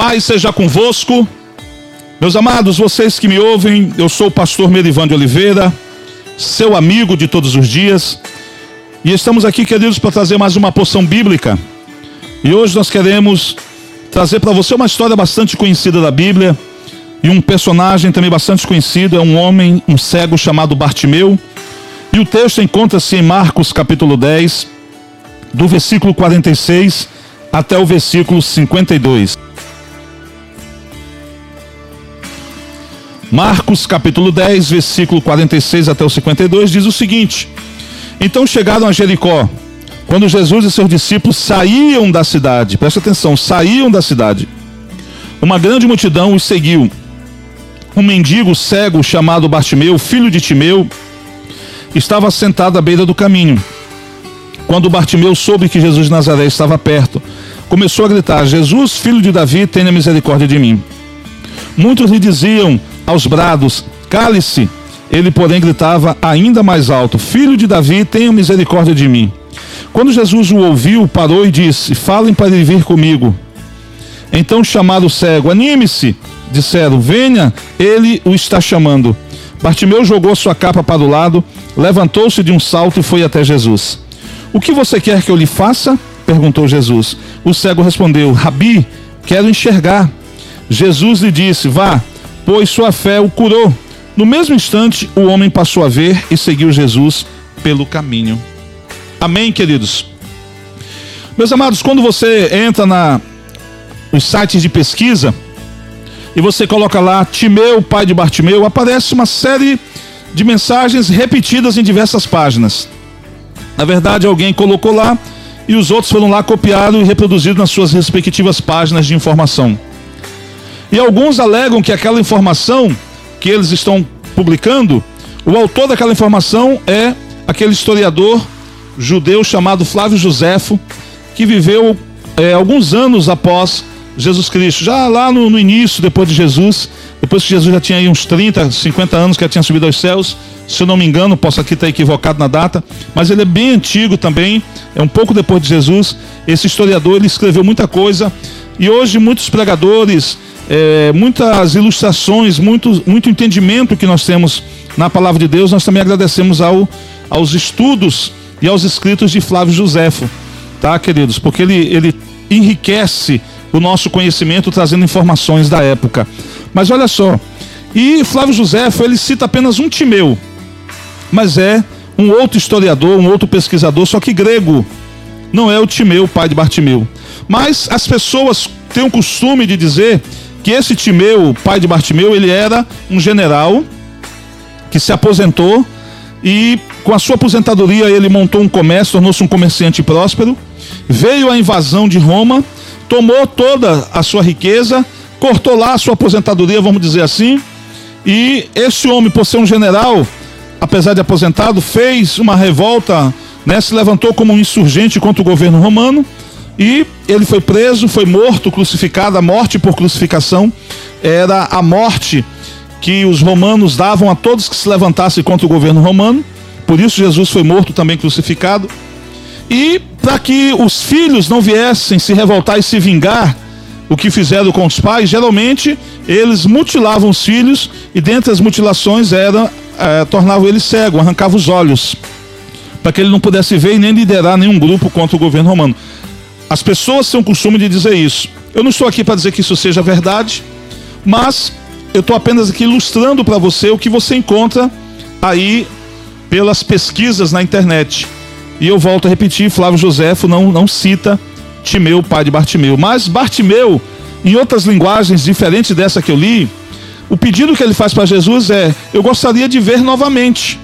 Paz seja convosco. Meus amados, vocês que me ouvem, eu sou o pastor Merivan de Oliveira, seu amigo de todos os dias. E estamos aqui, queridos, para trazer mais uma porção bíblica. E hoje nós queremos trazer para você uma história bastante conhecida da Bíblia e um personagem também bastante conhecido, é um homem, um cego chamado Bartimeu. E o texto encontra-se em Marcos capítulo 10, do versículo 46 até o versículo 52. Marcos capítulo 10, versículo 46 até o 52 diz o seguinte: Então chegaram a Jericó, quando Jesus e seus discípulos saíam da cidade, presta atenção, saíam da cidade. Uma grande multidão os seguiu. Um mendigo cego chamado Bartimeu, filho de Timeu, estava sentado à beira do caminho. Quando Bartimeu soube que Jesus de Nazaré estava perto, começou a gritar: Jesus, filho de Davi, tenha misericórdia de mim. Muitos lhe diziam: aos brados: Cale-se! Ele, porém, gritava ainda mais alto: Filho de Davi, tenha misericórdia de mim. Quando Jesus o ouviu, parou e disse: Falem para ele vir comigo. Então chamaram o cego: Anime-se! Disseram: Venha, ele o está chamando. Bartimeu jogou sua capa para o lado, levantou-se de um salto e foi até Jesus. O que você quer que eu lhe faça? perguntou Jesus. O cego respondeu: Rabi, quero enxergar. Jesus lhe disse: Vá, pois sua fé o curou. No mesmo instante, o homem passou a ver e seguiu Jesus pelo caminho. Amém, queridos? Meus amados, quando você entra na, nos sites de pesquisa e você coloca lá Timeu, pai de Bartimeu, aparece uma série de mensagens repetidas em diversas páginas. Na verdade, alguém colocou lá e os outros foram lá copiados e reproduzidos nas suas respectivas páginas de informação. E alguns alegam que aquela informação que eles estão publicando, o autor daquela informação é aquele historiador judeu chamado Flávio Joséfo, que viveu é, alguns anos após Jesus Cristo, já lá no, no, início, depois de Jesus, depois que Jesus já tinha aí uns 30, 50 anos que já tinha subido aos céus, se eu não me engano, posso aqui estar equivocado na data, mas ele é bem antigo também, é um pouco depois de Jesus. Esse historiador ele escreveu muita coisa e hoje muitos pregadores é, muitas ilustrações, muito, muito entendimento que nós temos na palavra de Deus, nós também agradecemos ao, aos estudos e aos escritos de Flávio Joséfo, tá, queridos? Porque ele, ele enriquece o nosso conhecimento trazendo informações da época. Mas olha só, e Flávio Joséfo, ele cita apenas um Timeu, mas é um outro historiador, um outro pesquisador, só que grego. Não é o Timeu, pai de Bartimeu. Mas as pessoas têm o costume de dizer que esse Timeu, pai de Bartimeu, ele era um general que se aposentou e com a sua aposentadoria ele montou um comércio, tornou-se um comerciante próspero. Veio a invasão de Roma, tomou toda a sua riqueza, cortou lá a sua aposentadoria, vamos dizer assim. E esse homem, por ser um general, apesar de aposentado, fez uma revolta, né, se levantou como um insurgente contra o governo romano e ele foi preso, foi morto, crucificado. A morte por crucificação era a morte que os romanos davam a todos que se levantassem contra o governo romano. Por isso Jesus foi morto também crucificado. E para que os filhos não viessem se revoltar e se vingar o que fizeram com os pais, geralmente eles mutilavam os filhos e dentre as mutilações era é, tornavam ele cego, arrancavam os olhos, para que ele não pudesse ver e nem liderar nenhum grupo contra o governo romano. As pessoas têm o costume de dizer isso. Eu não estou aqui para dizer que isso seja verdade, mas eu estou apenas aqui ilustrando para você o que você encontra aí pelas pesquisas na internet. E eu volto a repetir, Flávio Joséfo não, não cita Timeu, pai de Bartimeu. Mas Bartimeu, em outras linguagens diferentes dessa que eu li, o pedido que ele faz para Jesus é: Eu gostaria de ver novamente.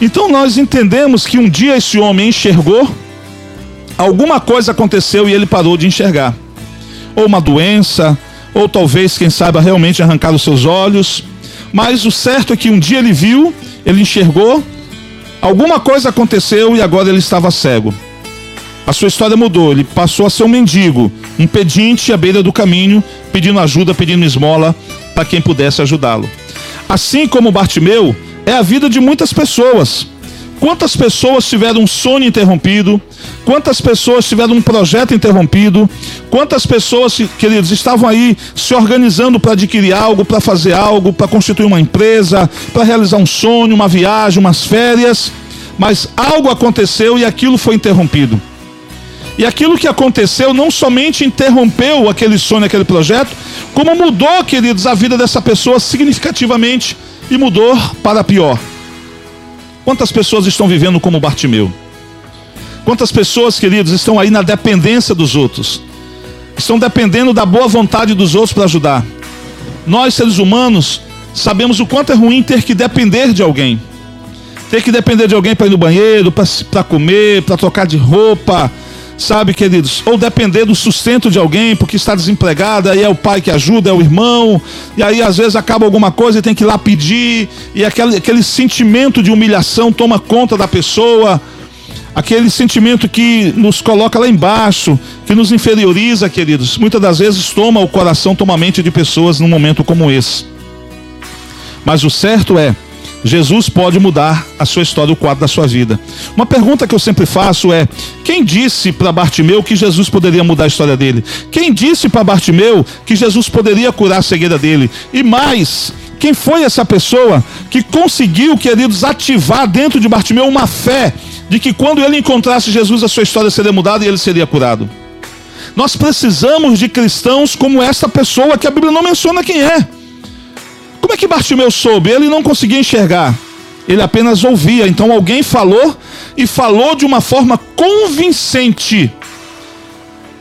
Então nós entendemos que um dia esse homem enxergou alguma coisa aconteceu e ele parou de enxergar. Ou uma doença, ou talvez, quem saiba, realmente arrancar os seus olhos. Mas o certo é que um dia ele viu, ele enxergou, alguma coisa aconteceu e agora ele estava cego. A sua história mudou, ele passou a ser um mendigo, um pedinte à beira do caminho, pedindo ajuda, pedindo esmola para quem pudesse ajudá-lo. Assim como Bartimeu, é a vida de muitas pessoas. Quantas pessoas tiveram um sonho interrompido, quantas pessoas tiveram um projeto interrompido, quantas pessoas, queridos, estavam aí se organizando para adquirir algo, para fazer algo, para constituir uma empresa, para realizar um sonho, uma viagem, umas férias, mas algo aconteceu e aquilo foi interrompido. E aquilo que aconteceu não somente interrompeu aquele sonho, aquele projeto, como mudou, queridos, a vida dessa pessoa significativamente e mudou para pior. Quantas pessoas estão vivendo como Bartimeu? Quantas pessoas, queridos, estão aí na dependência dos outros? Estão dependendo da boa vontade dos outros para ajudar. Nós, seres humanos, sabemos o quanto é ruim ter que depender de alguém. Ter que depender de alguém para ir no banheiro, para comer, para trocar de roupa, sabe, queridos? Ou depender do sustento de alguém porque está desempregado, aí é o pai que ajuda, é o irmão, e aí às vezes acaba alguma coisa e tem que ir lá pedir, e aquele, aquele sentimento de humilhação toma conta da pessoa, aquele sentimento que nos coloca lá embaixo, que nos inferioriza, queridos, muitas das vezes toma o coração, toma a mente de pessoas num momento como esse. Mas o certo é Jesus pode mudar a sua história, o quadro da sua vida. Uma pergunta que eu sempre faço é: quem disse para Bartimeu que Jesus poderia mudar a história dele? Quem disse para Bartimeu que Jesus poderia curar a cegueira dele? E mais, quem foi essa pessoa que conseguiu, queridos, ativar dentro de Bartimeu uma fé de que quando ele encontrasse Jesus, a sua história seria mudada e ele seria curado? Nós precisamos de cristãos como essa pessoa que a Bíblia não menciona quem é. Como é que Bartimeu soube? Ele não conseguia enxergar. Ele apenas ouvia. Então alguém falou e falou de uma forma convincente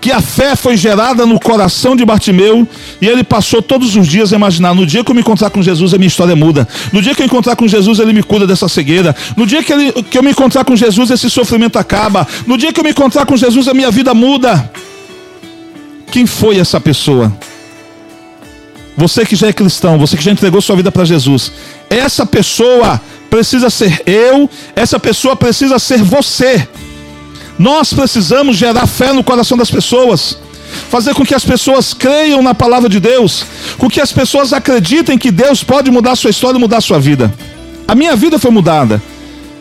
que a fé foi gerada no coração de Bartimeu e ele passou todos os dias a imaginar: no dia que eu me encontrar com Jesus, a minha história muda. No dia que eu encontrar com Jesus, ele me cura dessa cegueira. No dia que, ele, que eu me encontrar com Jesus, esse sofrimento acaba. No dia que eu me encontrar com Jesus, a minha vida muda. Quem foi essa pessoa? Você que já é cristão, você que já entregou sua vida para Jesus, essa pessoa precisa ser eu, essa pessoa precisa ser você. Nós precisamos gerar fé no coração das pessoas, fazer com que as pessoas creiam na palavra de Deus, com que as pessoas acreditem que Deus pode mudar a sua história mudar a sua vida. A minha vida foi mudada.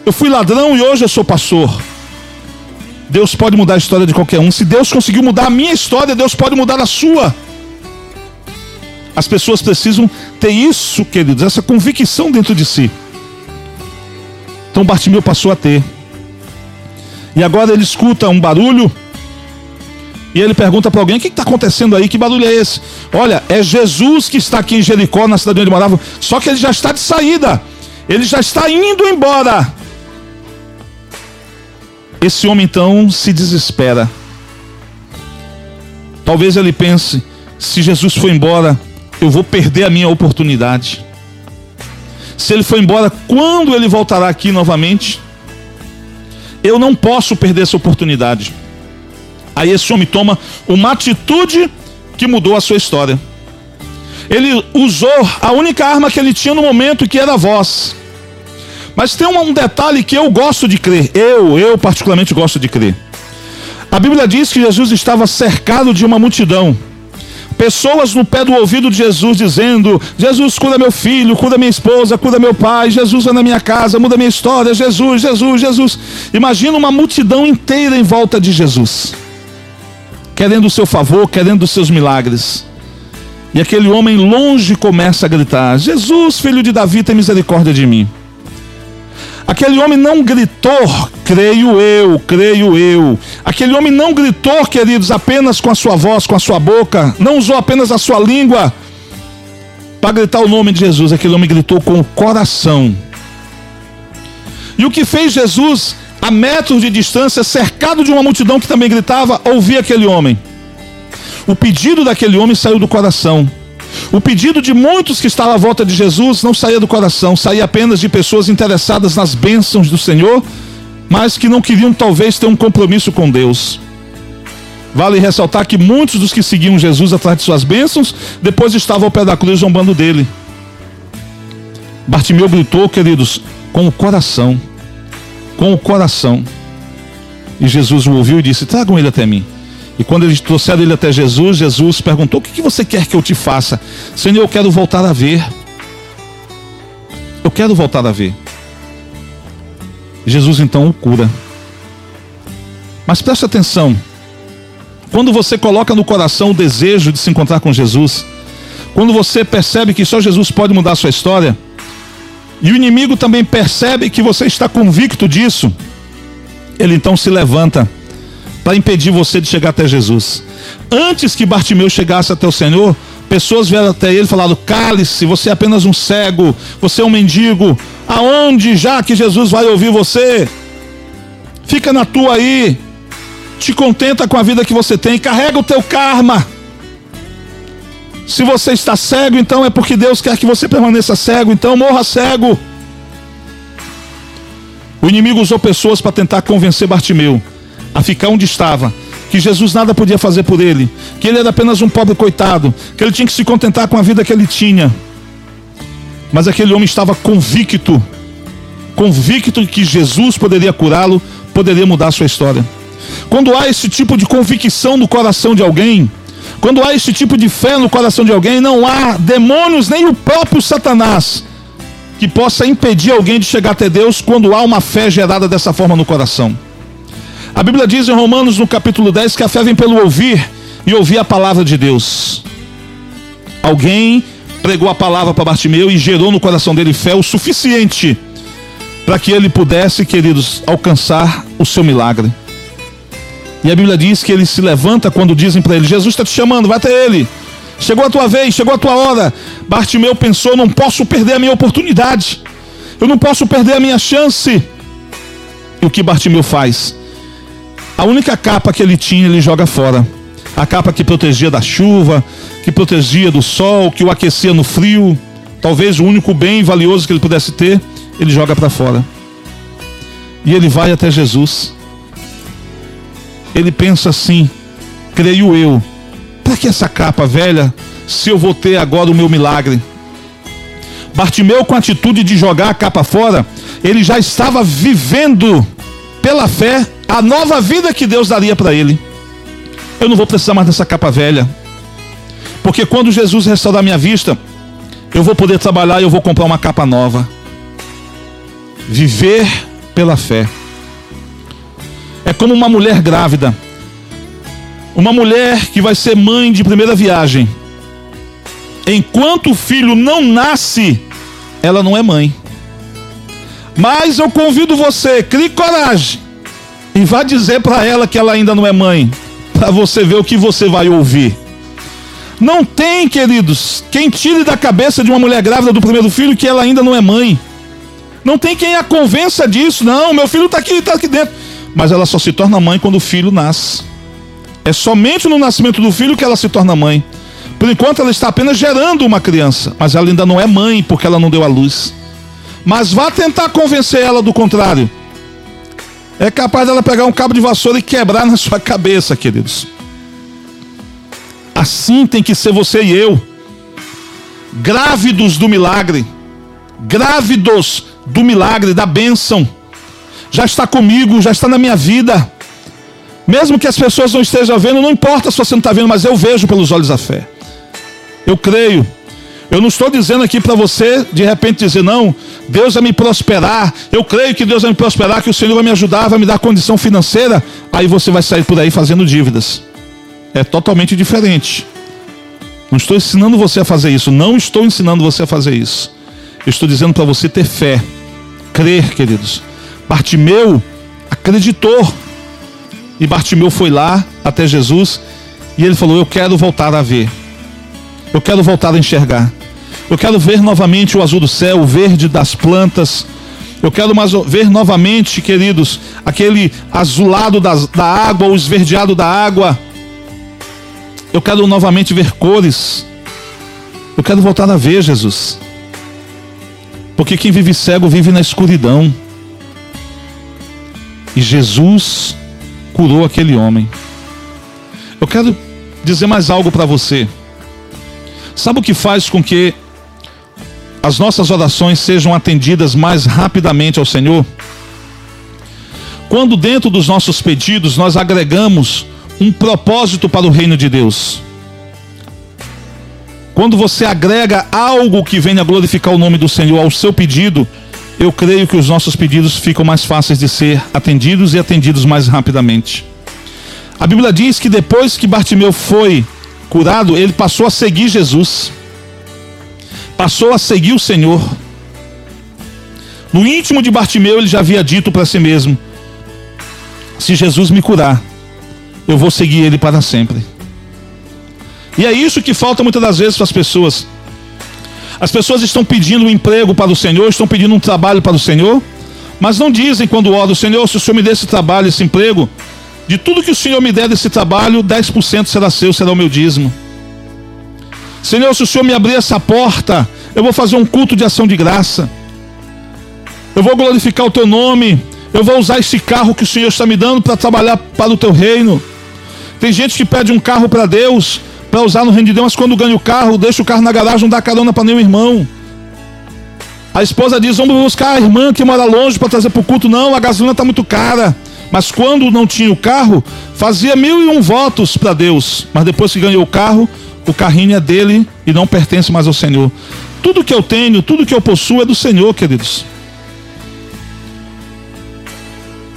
Eu fui ladrão e hoje eu sou pastor. Deus pode mudar a história de qualquer um. Se Deus conseguiu mudar a minha história, Deus pode mudar a sua. As pessoas precisam ter isso, queridos, essa convicção dentro de si. Então Bartimeu passou a ter. E agora ele escuta um barulho. E ele pergunta para alguém: O que está acontecendo aí? Que barulho é esse? Olha, é Jesus que está aqui em Jericó, na cidade onde morava. Só que ele já está de saída. Ele já está indo embora. Esse homem então se desespera. Talvez ele pense: se Jesus foi embora, eu vou perder a minha oportunidade. Se ele for embora, quando ele voltará aqui novamente? Eu não posso perder essa oportunidade. Aí esse homem toma uma atitude que mudou a sua história. Ele usou a única arma que ele tinha no momento, que era a voz. Mas tem um detalhe que eu gosto de crer. Eu, eu particularmente gosto de crer. A Bíblia diz que Jesus estava cercado de uma multidão. Pessoas no pé do ouvido de Jesus dizendo: Jesus, cura meu filho, cura minha esposa, cura meu pai, Jesus vai na minha casa, muda minha história, Jesus, Jesus, Jesus. Imagina uma multidão inteira em volta de Jesus, querendo o seu favor, querendo os seus milagres. E aquele homem longe começa a gritar: Jesus, filho de Davi, tem misericórdia de mim. Aquele homem não gritou, creio eu, creio eu. Aquele homem não gritou, queridos, apenas com a sua voz, com a sua boca, não usou apenas a sua língua para gritar o nome de Jesus. Aquele homem gritou com o coração. E o que fez Jesus, a metros de distância, cercado de uma multidão que também gritava, ouvir aquele homem? O pedido daquele homem saiu do coração. O pedido de muitos que estavam à volta de Jesus não saía do coração, saía apenas de pessoas interessadas nas bênçãos do Senhor, mas que não queriam talvez ter um compromisso com Deus. Vale ressaltar que muitos dos que seguiam Jesus atrás de suas bênçãos, depois estavam ao pé da cruz zombando dele. Bartimeu gritou, queridos, com o coração. Com o coração. E Jesus o ouviu e disse: Tragam ele até mim. E quando eles trouxeram ele até Jesus, Jesus perguntou: O que, você quer que eu te faça? Senhor, eu quero voltar a ver. Eu quero voltar a ver. Jesus então o cura. Mas preste atenção. Quando você coloca no coração o desejo de se encontrar com Jesus, quando você percebe que só Jesus pode mudar a sua história, e o inimigo também percebe que você está convicto disso, ele então se levanta para impedir você de chegar até Jesus. Antes que Bartimeu chegasse até o Senhor, pessoas vieram até ele e falaram: Cale-se, você é apenas um cego, você é um mendigo. Aonde já que Jesus vai ouvir você? Fica na tua aí, te contenta com a vida que você tem, carrega o teu karma. Se você está cego, então é porque Deus quer que você permaneça cego, então morra cego. O inimigo usou pessoas para tentar convencer Bartimeu a ficar onde estava, que Jesus nada podia fazer por ele, que ele era apenas um pobre coitado, que ele tinha que se contentar com a vida que ele tinha. Mas aquele homem estava convicto, convicto de que Jesus poderia curá-lo, poderia mudar a sua história. Quando há esse tipo de convicção no coração de alguém, quando há esse tipo de fé no coração de alguém, não há demônios nem o próprio Satanás que possa impedir alguém de chegar até Deus quando há uma fé gerada dessa forma no coração. A Bíblia diz em Romanos, no capítulo 10, que a fé vem pelo ouvir e ouvir a palavra de Deus. Alguém pregou a palavra para Bartimeu e gerou no coração dele fé o suficiente para que ele pudesse, queridos, alcançar o seu milagre. E a Bíblia diz que ele se levanta quando dizem para ele: Jesus está te chamando, vai até ele. Chegou a tua vez, chegou a tua hora. Bartimeu pensou: não posso perder a minha oportunidade. Eu não posso perder a minha chance. E o que Bartimeu faz? A única capa que ele tinha, ele joga fora. A capa que protegia da chuva, que protegia do sol, que o aquecia no frio. Talvez o único bem valioso que ele pudesse ter, ele joga para fora. E ele vai até Jesus. Ele pensa assim: creio eu, para que essa capa velha, se eu vou ter agora o meu milagre? Bartimeu, com a atitude de jogar a capa fora, ele já estava vivendo pela fé a nova vida que Deus daria para ele. Eu não vou precisar mais dessa capa velha, porque quando Jesus restaurar minha vista, eu vou poder trabalhar e eu vou comprar uma capa nova. Viver pela fé. É como uma mulher grávida. Uma mulher que vai ser mãe de primeira viagem. Enquanto o filho não nasce, ela não é mãe. Mas eu convido você, crie coragem e vá dizer para ela que ela ainda não é mãe, para você ver o que você vai ouvir. Não tem, queridos, quem tire da cabeça de uma mulher grávida do primeiro filho que ela ainda não é mãe. Não tem quem a convença disso. Não, meu filho está aqui, está aqui dentro. Mas ela só se torna mãe quando o filho nasce. É somente no nascimento do filho que ela se torna mãe. Por enquanto ela está apenas gerando uma criança, mas ela ainda não é mãe porque ela não deu à luz. Mas vá tentar convencer ela do contrário. É capaz dela pegar um cabo de vassoura e quebrar na sua cabeça, queridos. Assim tem que ser você e eu. Grávidos do milagre. Grávidos do milagre, da bênção. Já está comigo, já está na minha vida. Mesmo que as pessoas não estejam vendo, não importa se você não está vendo, mas eu vejo pelos olhos da fé. Eu creio. Eu não estou dizendo aqui para você, de repente, dizer, não, Deus vai me prosperar. Eu creio que Deus vai me prosperar, que o Senhor vai me ajudar, vai me dar condição financeira. Aí você vai sair por aí fazendo dívidas. É totalmente diferente. Não estou ensinando você a fazer isso. Não estou ensinando você a fazer isso. Eu estou dizendo para você ter fé. Crer, queridos. Bartimeu acreditou. E Bartimeu foi lá até Jesus e ele falou: Eu quero voltar a ver. Eu quero voltar a enxergar. Eu quero ver novamente o azul do céu, o verde das plantas. Eu quero ver novamente, queridos, aquele azulado das, da água, o esverdeado da água. Eu quero novamente ver cores. Eu quero voltar a ver Jesus. Porque quem vive cego vive na escuridão. E Jesus curou aquele homem. Eu quero dizer mais algo para você. Sabe o que faz com que as nossas orações sejam atendidas mais rapidamente ao Senhor? Quando dentro dos nossos pedidos nós agregamos um propósito para o reino de Deus. Quando você agrega algo que venha glorificar o nome do Senhor ao seu pedido, eu creio que os nossos pedidos ficam mais fáceis de ser atendidos e atendidos mais rapidamente. A Bíblia diz que depois que Bartimeu foi curado, ele passou a seguir Jesus, passou a seguir o Senhor. No íntimo de Bartimeu, ele já havia dito para si mesmo: Se Jesus me curar, eu vou seguir ele para sempre. E é isso que falta muitas das vezes para as pessoas. As pessoas estão pedindo um emprego para o Senhor, estão pedindo um trabalho para o Senhor, mas não dizem quando oram, Senhor, se o Senhor me der esse trabalho, esse emprego, de tudo que o Senhor me der desse trabalho, 10% será seu, será o meu dízimo. Senhor, se o Senhor me abrir essa porta, eu vou fazer um culto de ação de graça. Eu vou glorificar o teu nome. Eu vou usar esse carro que o Senhor está me dando para trabalhar para o teu reino. Tem gente que pede um carro para Deus, para usar no reino de Deus, mas quando ganha o carro, deixa o carro na garagem, não dá carona para nenhum irmão. A esposa diz: Vamos buscar a irmã que mora longe para trazer para o culto. Não, a gasolina está muito cara. Mas quando não tinha o carro, fazia mil e um votos para Deus. Mas depois que ganhou o carro, o carrinho é dele e não pertence mais ao Senhor. Tudo que eu tenho, tudo que eu possuo é do Senhor, queridos.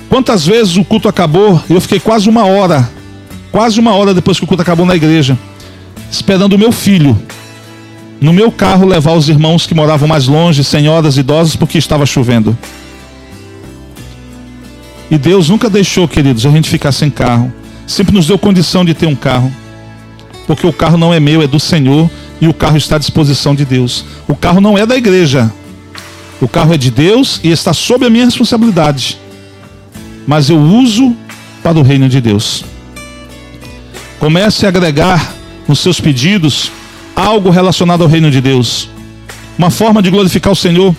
Quantas vezes o culto acabou eu fiquei quase uma hora, quase uma hora depois que o culto acabou na igreja, esperando o meu filho no meu carro levar os irmãos que moravam mais longe, senhoras idosas, porque estava chovendo. E Deus nunca deixou, queridos, a gente ficar sem carro. Sempre nos deu condição de ter um carro. Porque o carro não é meu, é do Senhor. E o carro está à disposição de Deus. O carro não é da igreja. O carro é de Deus e está sob a minha responsabilidade. Mas eu uso para o reino de Deus. Comece a agregar nos seus pedidos algo relacionado ao reino de Deus. Uma forma de glorificar o Senhor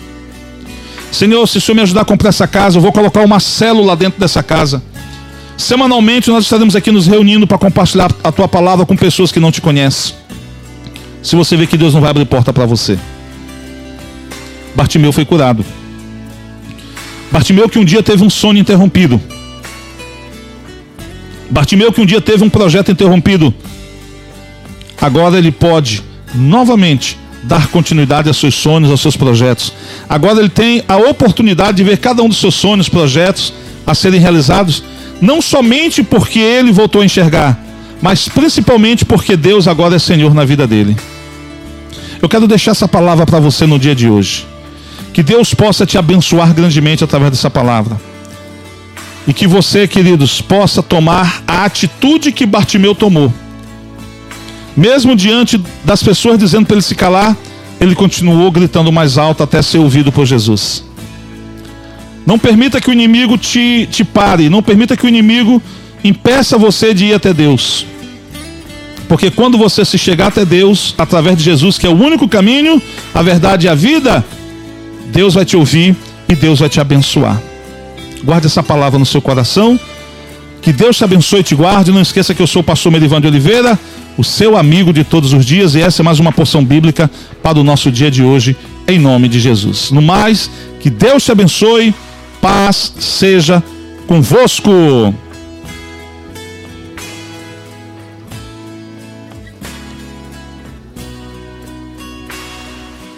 Senhor, se o Senhor me ajudar a comprar essa casa, eu vou colocar uma célula dentro dessa casa. Semanalmente nós estaremos aqui nos reunindo para compartilhar a tua palavra com pessoas que não te conhecem. Se você vê que Deus não vai abrir porta para você. Bartimeu foi curado. Bartimeu que um dia teve um sonho interrompido. Bartimeu que um dia teve um projeto interrompido. Agora ele pode novamente dar continuidade aos seus sonhos, aos seus projetos. Agora ele tem a oportunidade de ver cada um dos seus sonhos, projetos a serem realizados, não somente porque ele voltou a enxergar, mas principalmente porque Deus agora é Senhor na vida dele. Eu quero deixar essa palavra para você no dia de hoje. Que Deus possa te abençoar grandemente através dessa palavra. E que você, queridos, possa tomar a atitude que Bartimeu tomou mesmo diante das pessoas dizendo para ele se calar, ele continuou gritando mais alto até ser ouvido por Jesus. Não permita que o inimigo te, te pare, não permita que o inimigo impeça você de ir até Deus. Porque quando você se chegar até Deus, através de Jesus, que é o único caminho, a verdade e a vida, Deus vai te ouvir e Deus vai te abençoar. Guarde essa palavra no seu coração. Que Deus te abençoe e te guarde. Não esqueça que eu sou o pastor Merivan de Oliveira o seu amigo de todos os dias, e essa é mais uma porção bíblica para o nosso dia de hoje, em nome de Jesus. No mais, que Deus te abençoe, paz seja convosco.